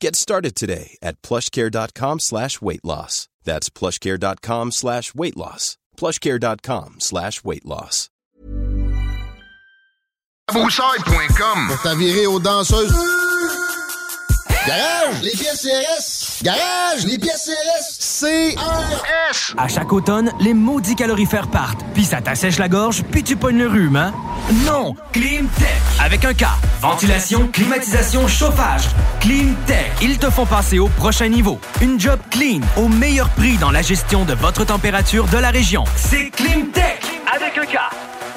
Get started today at plushcare.com slash weight loss. That's plushcare.com slash weight loss. plushcare.com slash weight loss. Broussaille.com Pour t'avirer aux danseuses. Garage, les pièces CRS. Garage, les pièces CRS. CRS. À chaque automne, les maudits calorifères partent, puis ça t'assèche la gorge, puis tu pognes le rhume, hein? Non! Climtech! Avec un K. Ventilation, climatisation, chauffage. Climtech. Ils te font passer au prochain niveau. Une job clean, au meilleur prix dans la gestion de votre température de la région. C'est Climtech! Avec un K.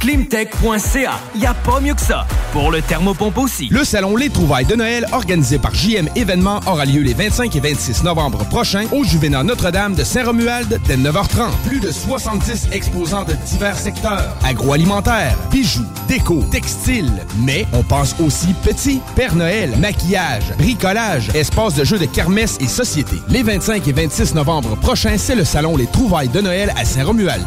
Climtech.ca. Y a pas mieux que ça. Pour le thermopompe aussi. Le salon Les Trouvailles de Noël, organisé par JM Événements, aura lieu les 25 et 26 novembre prochains au Juvénat Notre-Dame de Saint-Romuald dès 9h30. Plus de 70 exposants de divers secteurs. Agroalimentaire, bijoux, déco, textile. Mais on pense aussi petit. Père Noël, maquillage, bricolage, espace de jeux de kermesse et société. Les 25 et 26 novembre prochains, c'est le salon Les Trouvailles de Noël à Saint-Romuald.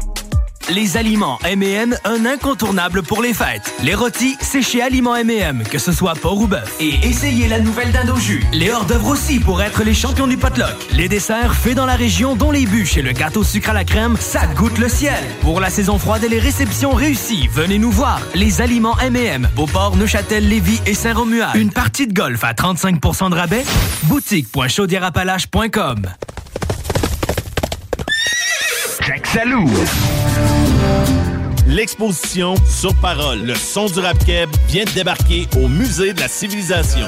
Les aliments M&M, un incontournable pour les fêtes. Les rôtis, c'est chez Aliments M&M, que ce soit porc ou bœuf. Et essayez la nouvelle dinde jus. Les hors-d'œuvre aussi pour être les champions du potluck. Les desserts faits dans la région, dont les bûches et le gâteau sucre à la crème, ça goûte le ciel. Pour la saison froide et les réceptions réussies, venez nous voir. Les aliments M&M, Beauport, Neuchâtel, Lévis et Saint-Romuald. Une partie de golf à 35% de rabais? Boutique.chaudierapalache.com Jack Salou. L'exposition Sur Parole, le son du rap keb vient de débarquer au Musée de la Civilisation.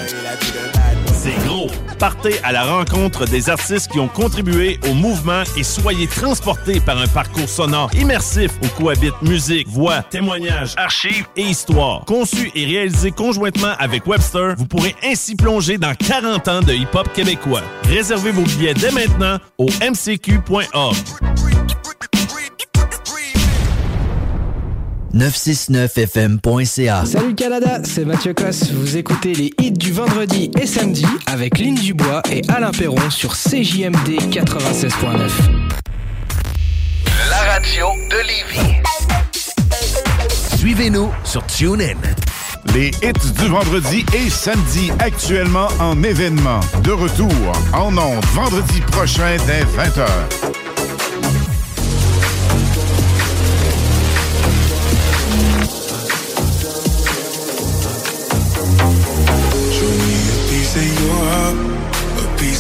C'est gros. Partez à la rencontre des artistes qui ont contribué au mouvement et soyez transportés par un parcours sonore immersif où cohabitent musique, voix, témoignages, archives et histoire. Conçu et réalisé conjointement avec Webster, vous pourrez ainsi plonger dans 40 ans de hip-hop québécois. Réservez vos billets dès maintenant au mcq.org. 969fm.ca. Salut Canada, c'est Mathieu Cosse. Vous écoutez les hits du vendredi et samedi avec Lynn Dubois et Alain Perron sur CJMD 96.9. La radio de Lévis. Suivez-nous sur TuneIn. Les hits du vendredi et samedi actuellement en événement. De retour en ondes vendredi prochain dès 20h.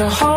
The heart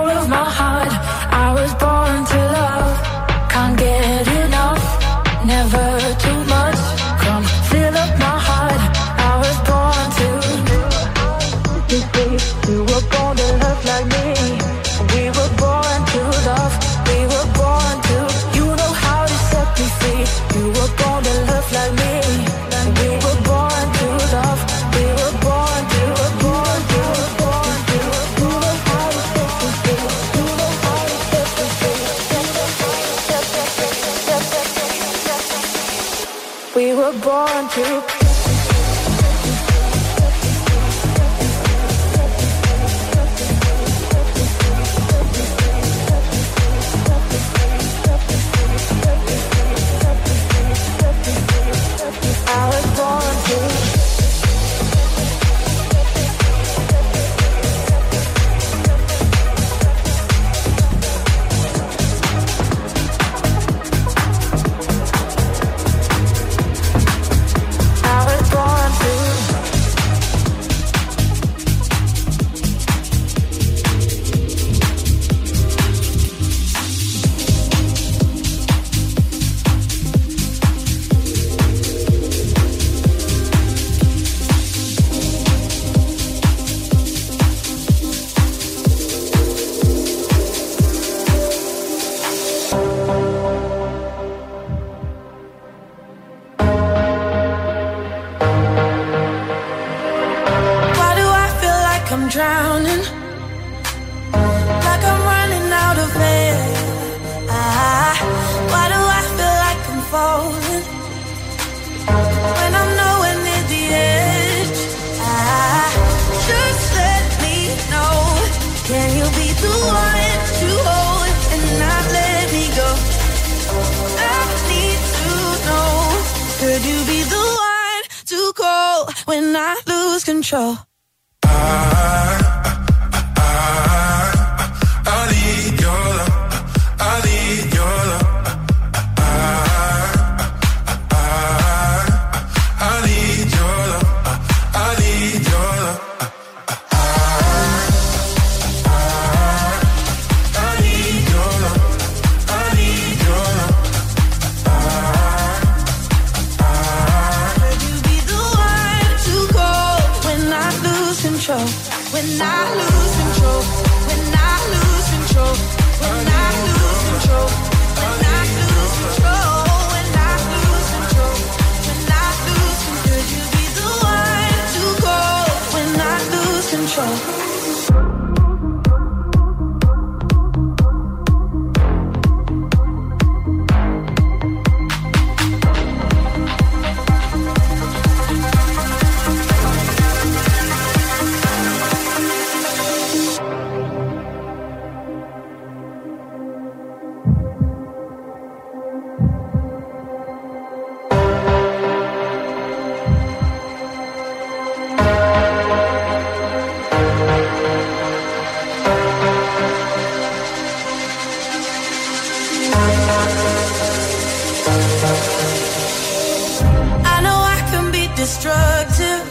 destructive.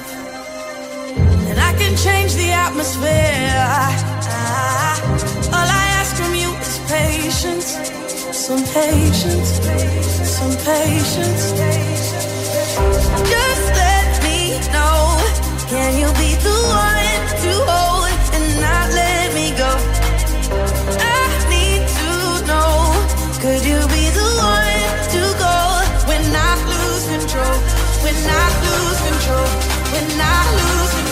And I can change the atmosphere. All I ask from you is patience. Some patience. Some patience. Just let me know. Can you be the one?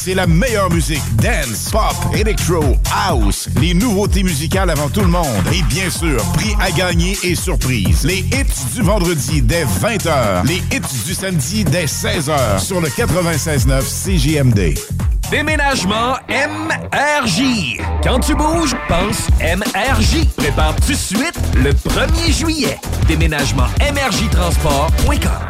c'est la meilleure musique. Dance, pop, electro, house. Les nouveautés musicales avant tout le monde. Et bien sûr, prix à gagner et surprise. Les hits du vendredi dès 20h. Les hits du samedi dès 16h sur le 96.9 CJMD. Déménagement MRJ. Quand tu bouges, pense MRJ. Prépare tout de suite le 1er juillet. Déménagement MRJTransport.com.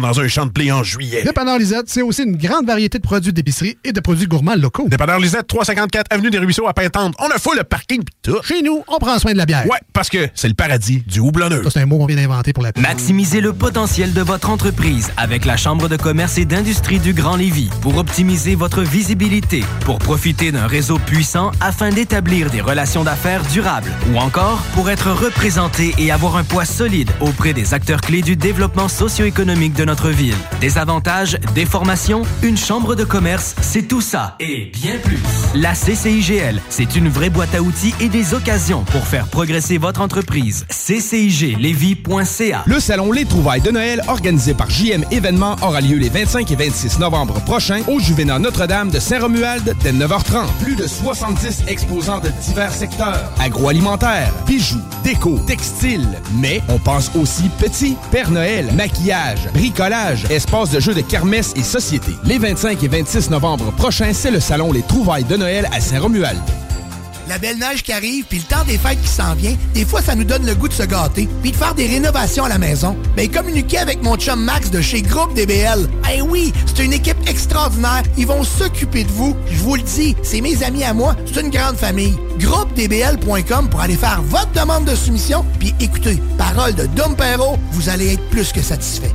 dans un champ de blé en juillet. Dépanneur Lisette, c'est aussi une grande variété de produits d'épicerie et de produits gourmands locaux. Dépanneur Lisette, 354 Avenue des Ruisseaux à Pintante. On a fou le parking pis tout. Chez nous, on prend soin de la bière. Ouais, parce que c'est le paradis du houblonneux. Ça, c'est un mot qu'on vient d'inventer pour la pub. Maximisez le potentiel de votre entreprise avec la Chambre de commerce et d'industrie du Grand Lévis pour optimiser votre visibilité, pour profiter d'un réseau puissant afin d'établir des relations d'affaires durables ou encore pour être représenté et avoir un poids solide auprès des acteurs clés du développement socio-économique de notre ville. Des avantages, des formations, une chambre de commerce, c'est tout ça et bien plus. La CCIGL, c'est une vraie boîte à outils et des occasions pour faire progresser votre entreprise. CCIGLevy.ca Le salon Les Trouvailles de Noël, organisé par JM Événements, aura lieu les 25 et 26 novembre prochains au Juvénat Notre-Dame de Saint-Romuald dès 9h30. Plus de 70 exposants de divers secteurs. Agroalimentaire, bijoux, déco, textile. Mais on pense aussi petit, Père Noël, maquillage, bricolage, espace de jeux de kermesse et société. Les 25 et 26 novembre prochains, c'est le salon Les Trouvailles de Noël à Saint-Romuald. La belle neige qui arrive, puis le temps des fêtes qui s'en vient, des fois, ça nous donne le goût de se gâter, puis de faire des rénovations à la maison. Mais communiquer avec mon chum Max de chez Groupe DBL. Eh oui, c'est une équipe extraordinaire. Ils vont s'occuper de vous. Je vous le dis, c'est mes amis à moi. C'est une grande famille. GroupeDBL.com pour aller faire votre demande de soumission. Puis écoutez, parole de Dom Perrault, vous allez être plus que satisfait.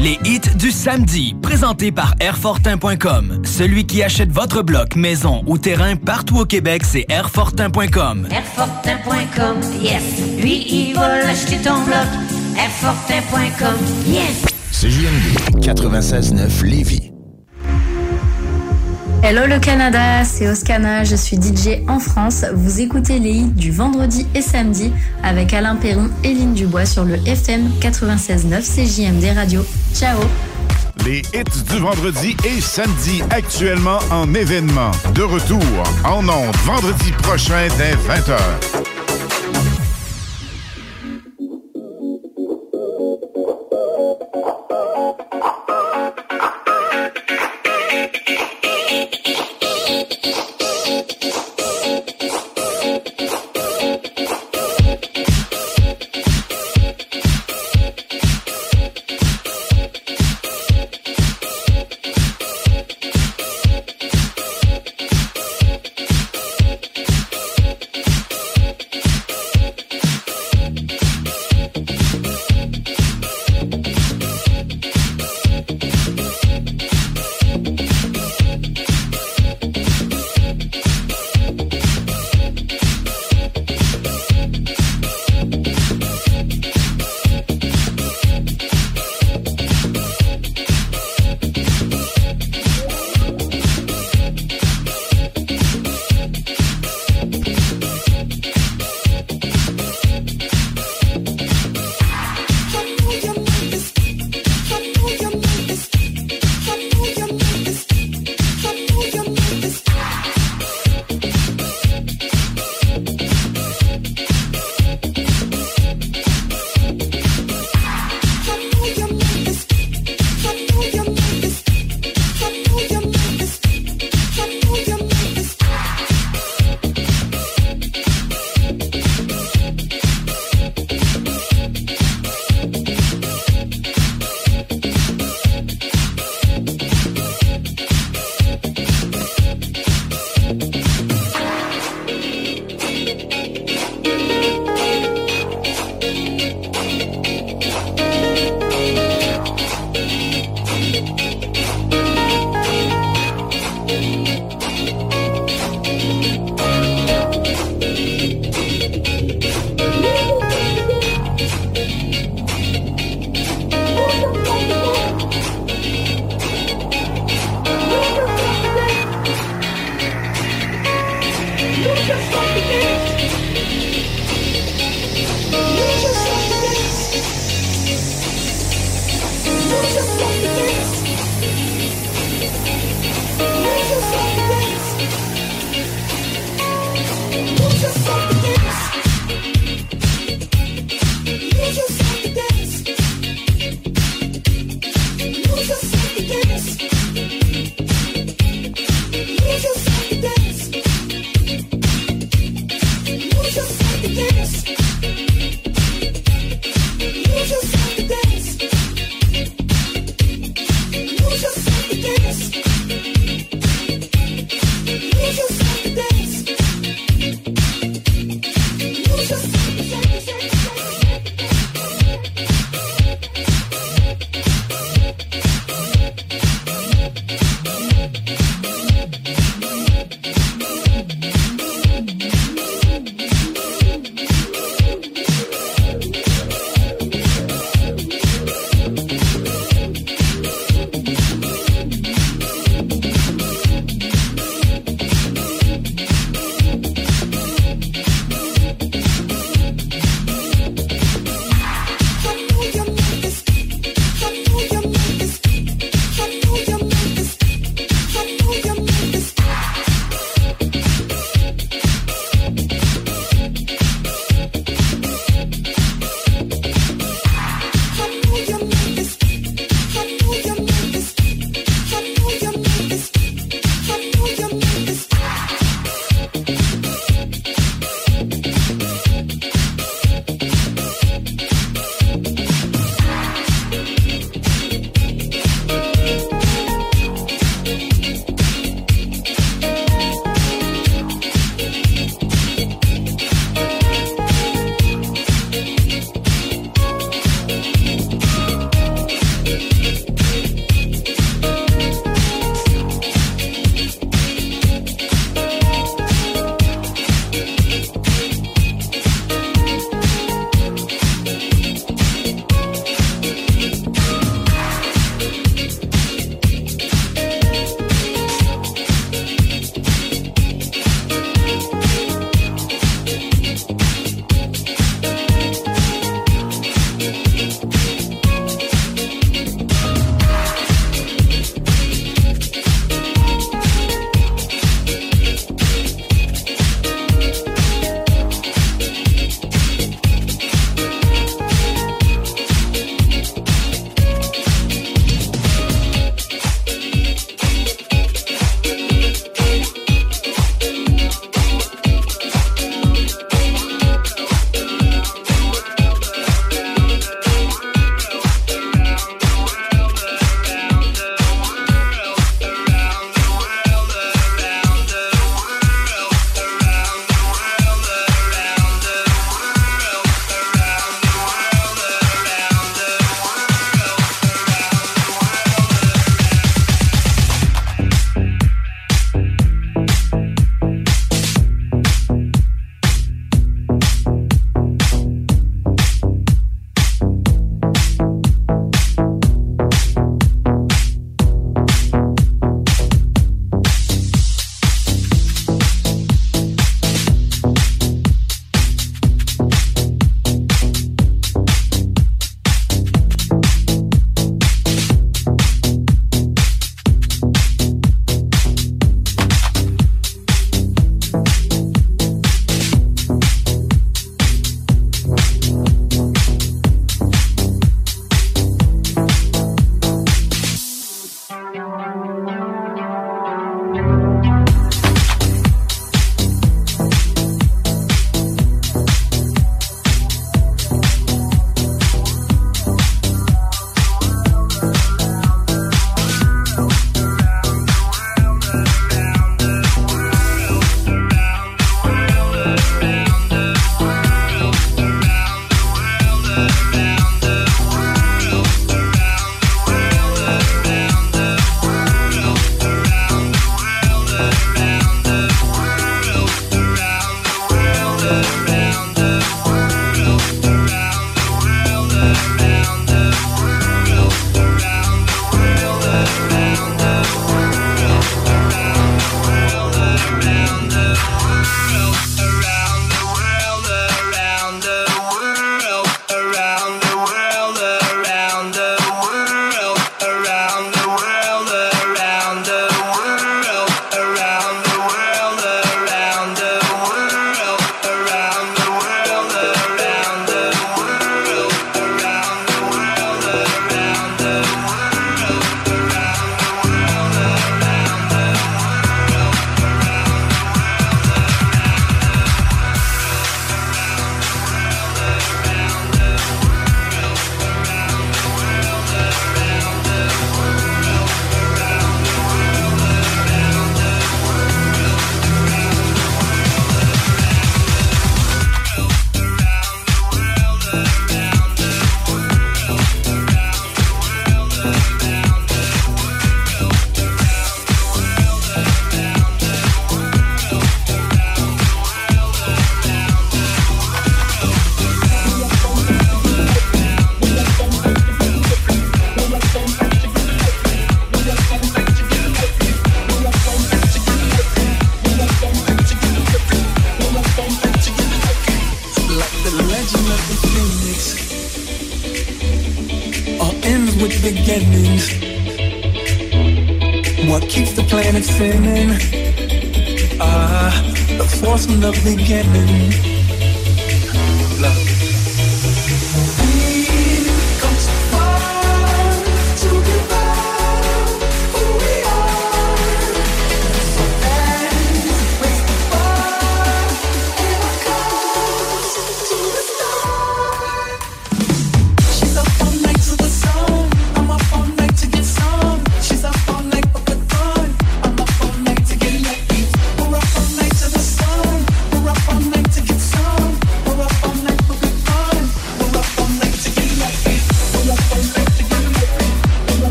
Les hits du samedi, présentés par Airfortin.com. Celui qui achète votre bloc, maison ou terrain partout au Québec, c'est Airfortin.com. Airfortin.com, yes. Lui, il va l'acheter ton bloc. Airfortin.com, yes. CJMD 96.9 Lévis. Hello le Canada, c'est Oscana, je suis DJ en France. Vous écoutez les hits du vendredi et samedi avec Alain Perron et Lynn Dubois sur le FM 96.9 CJMD Radio. Ciao Les hits du vendredi et samedi actuellement en événement. De retour en ondes vendredi prochain dès 20h.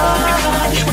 heart.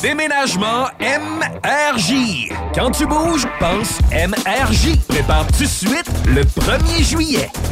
Déménagement MRJ. Quand tu bouges, pense MRJ. Prépare tout de suite le 1er juillet.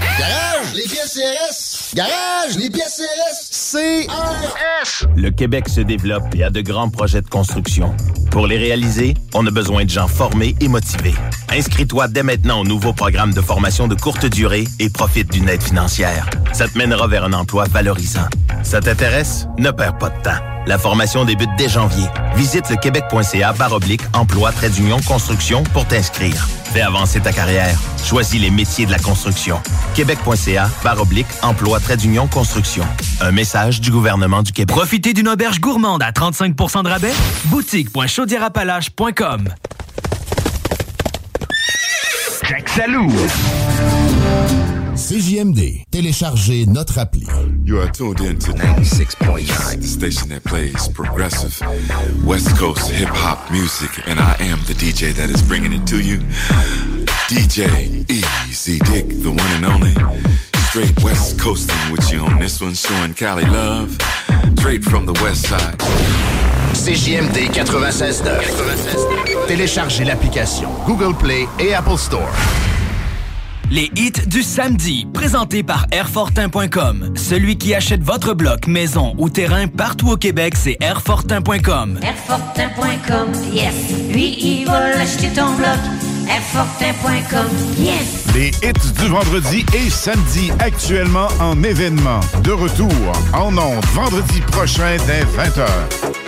Garage, les pièces CRS. Garage, les pièces CRS. CRS. Le Québec se développe et a de grands projets de construction. Pour les réaliser, on a besoin de gens formés et motivés. Inscris-toi dès maintenant au nouveau programme de formation de courte durée et profite d'une aide financière. Ça te mènera vers un emploi valorisant. Ça t'intéresse? Ne perds pas de temps. La formation débute dès janvier. Visite le québec.ca baroblique emploi trait d'union construction pour t'inscrire. Fais avancer ta carrière. Choisis les métiers de la construction. Québec.ca baroblique emploi trait d'union construction. Un message du gouvernement du Québec. Profitez d'une auberge gourmande à 35% de rabais. Boutique.chaudierapalache.com Jack Salou. CJMD. Téléchargez notre appli. You are tuned in to 96.9, the station that plays progressive West Coast hip hop music, and I am the DJ that is bringing it to you. DJ Easy Dick, the one and only. Straight West Coasting with you on this one, showing Cali love. Straight from the West Side. CJMD 96.9. Téléchargez l'application Google Play et Apple Store. Les hits du samedi, présentés par Airfortin.com. Celui qui achète votre bloc, maison ou terrain partout au Québec, c'est Airfortin.com. Airfortin.com, yes. Lui, il va l'acheter ton bloc. Airfortin.com, yes. Les hits du vendredi et samedi actuellement en événement. De retour en ondes vendredi prochain dès 20h.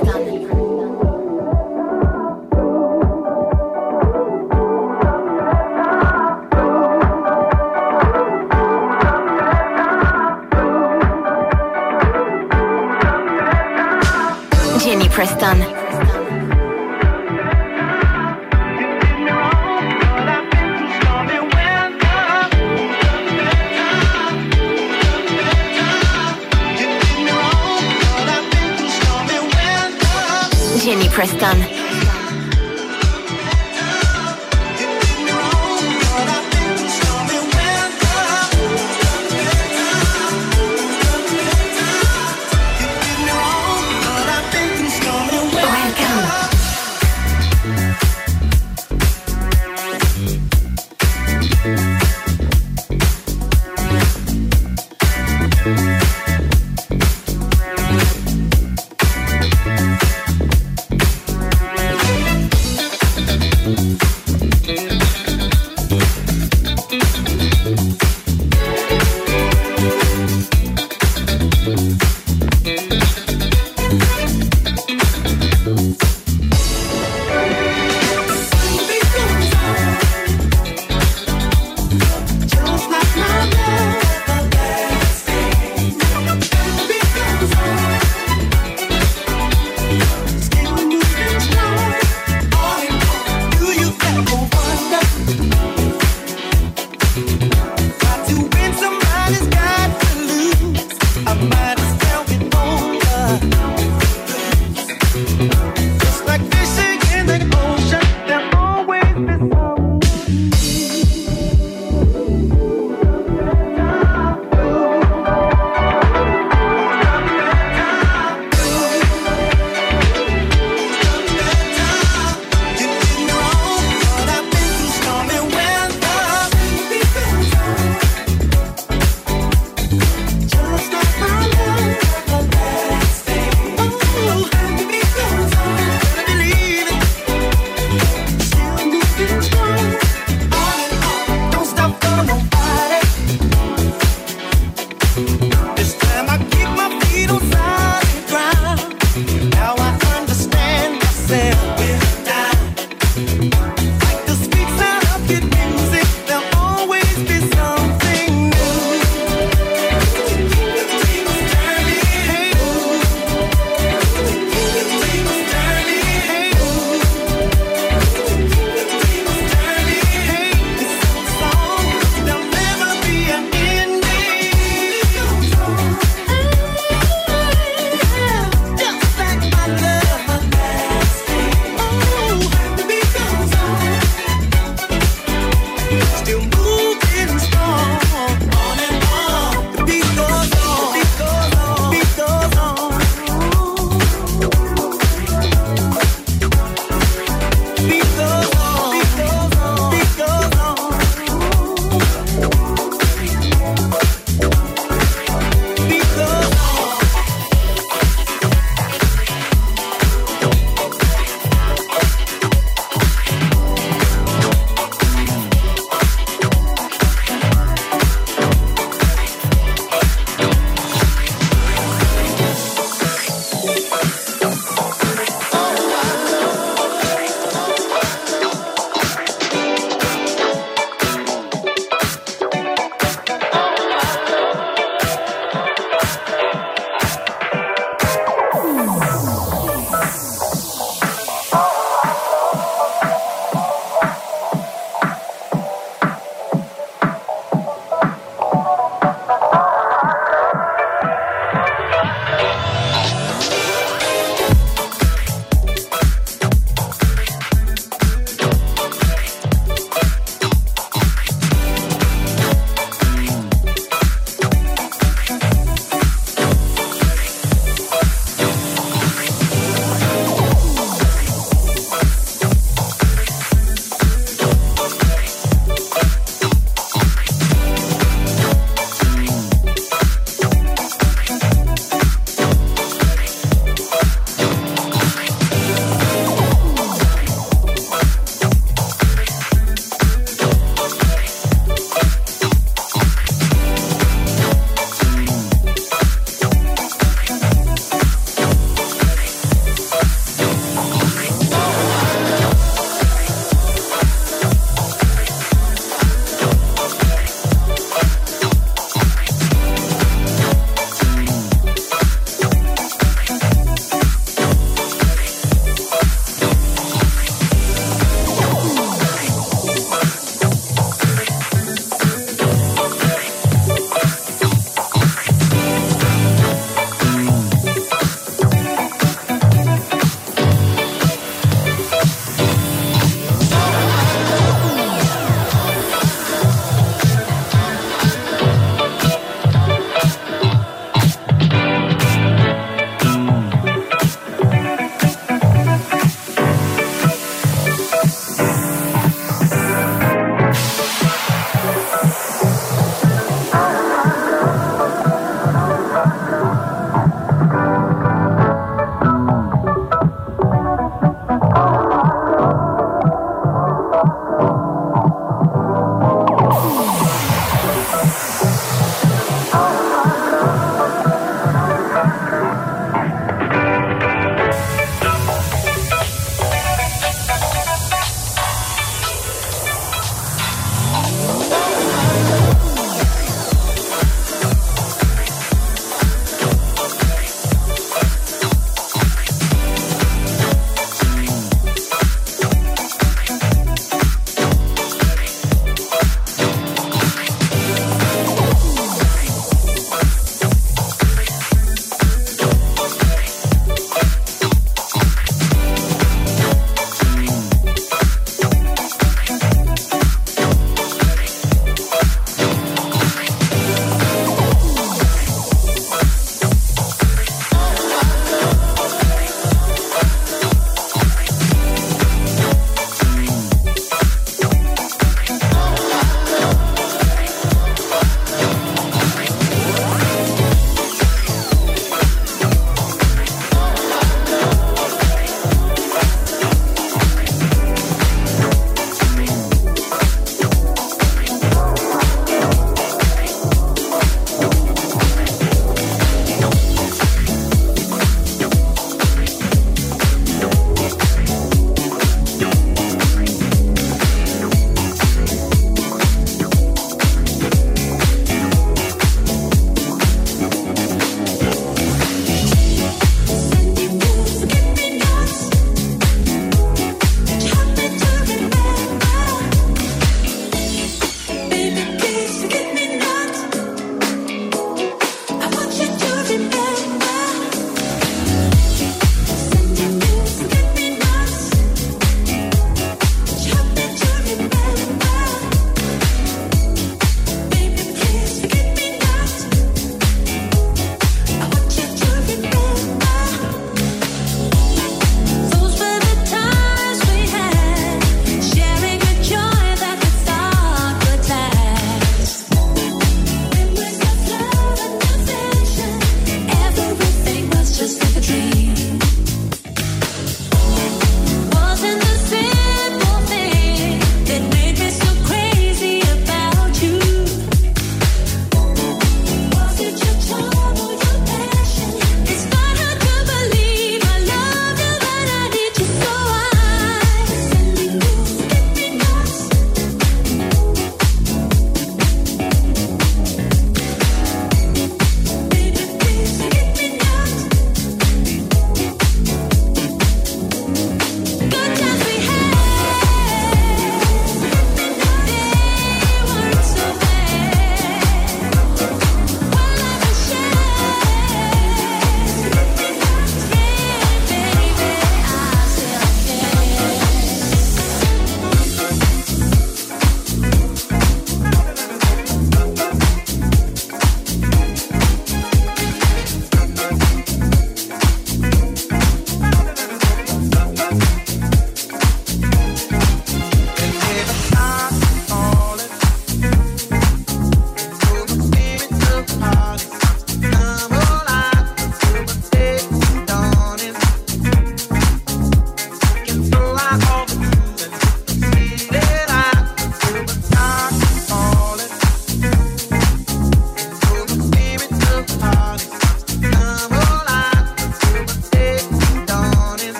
Preston. Jenny Preston.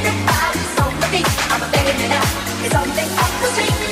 Everybody's on the beat. I'm a baby now. It's on the up the street.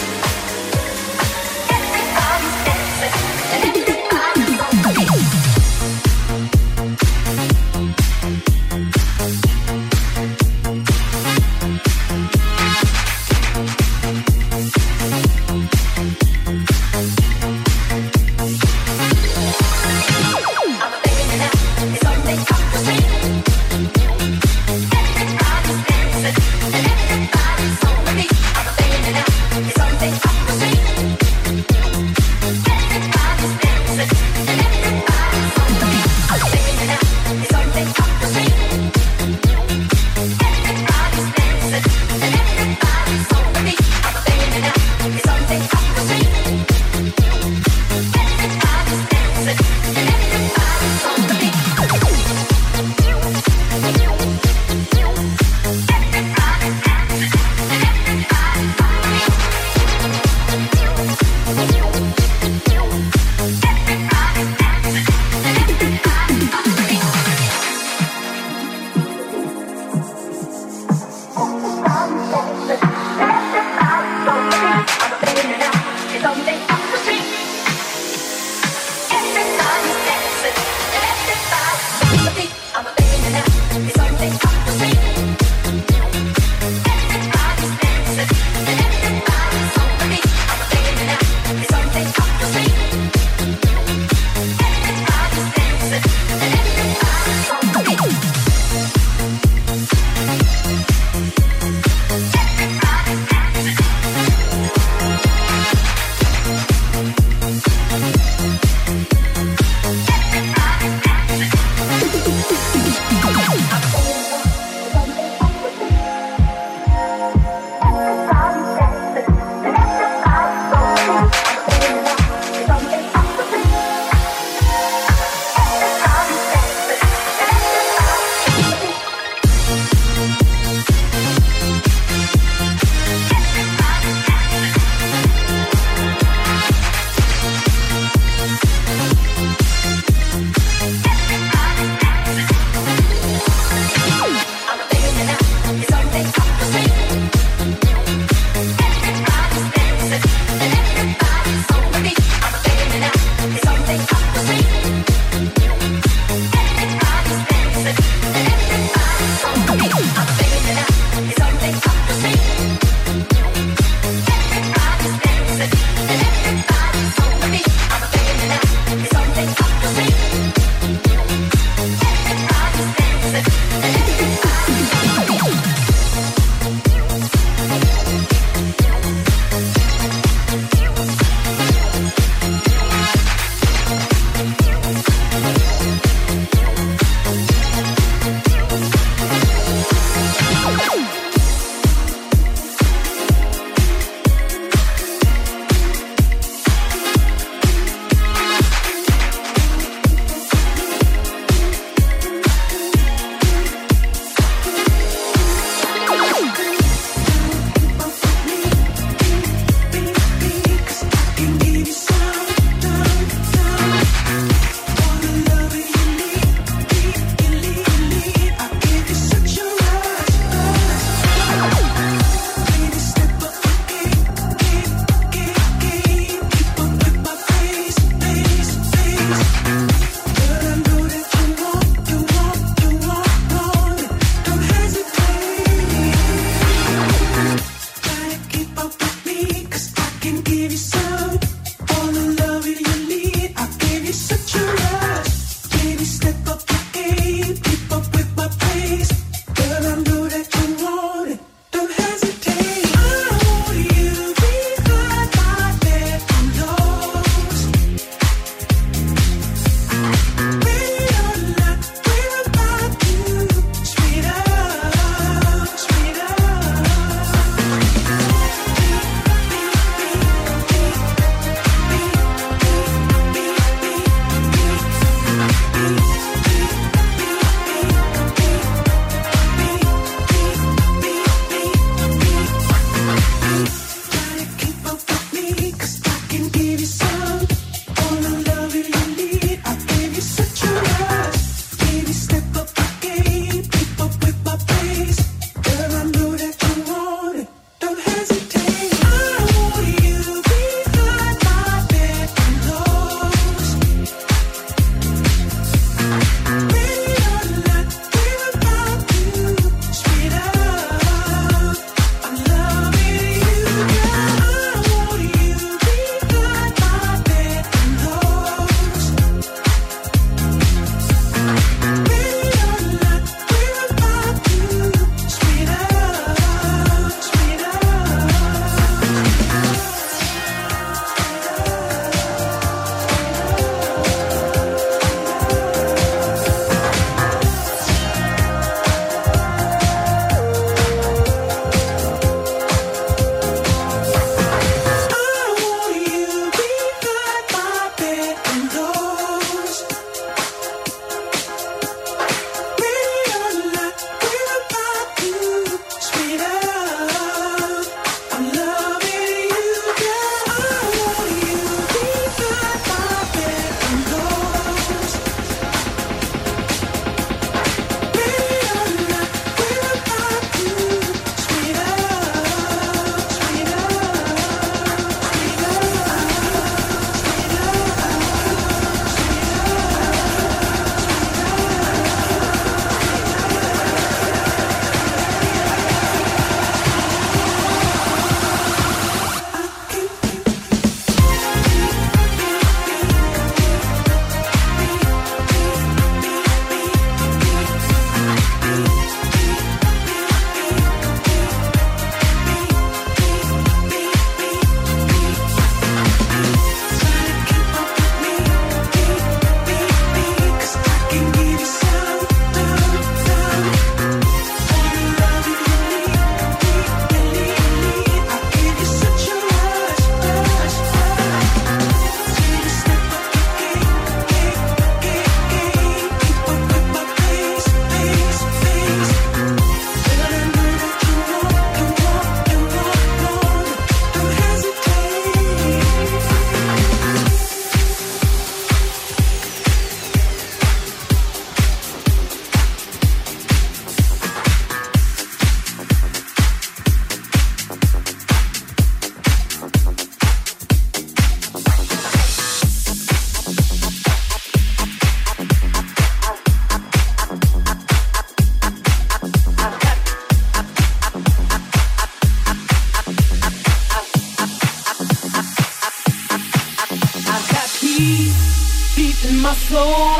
soul.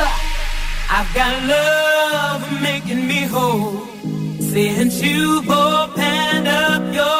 I've got love making me whole. Since you both panned up your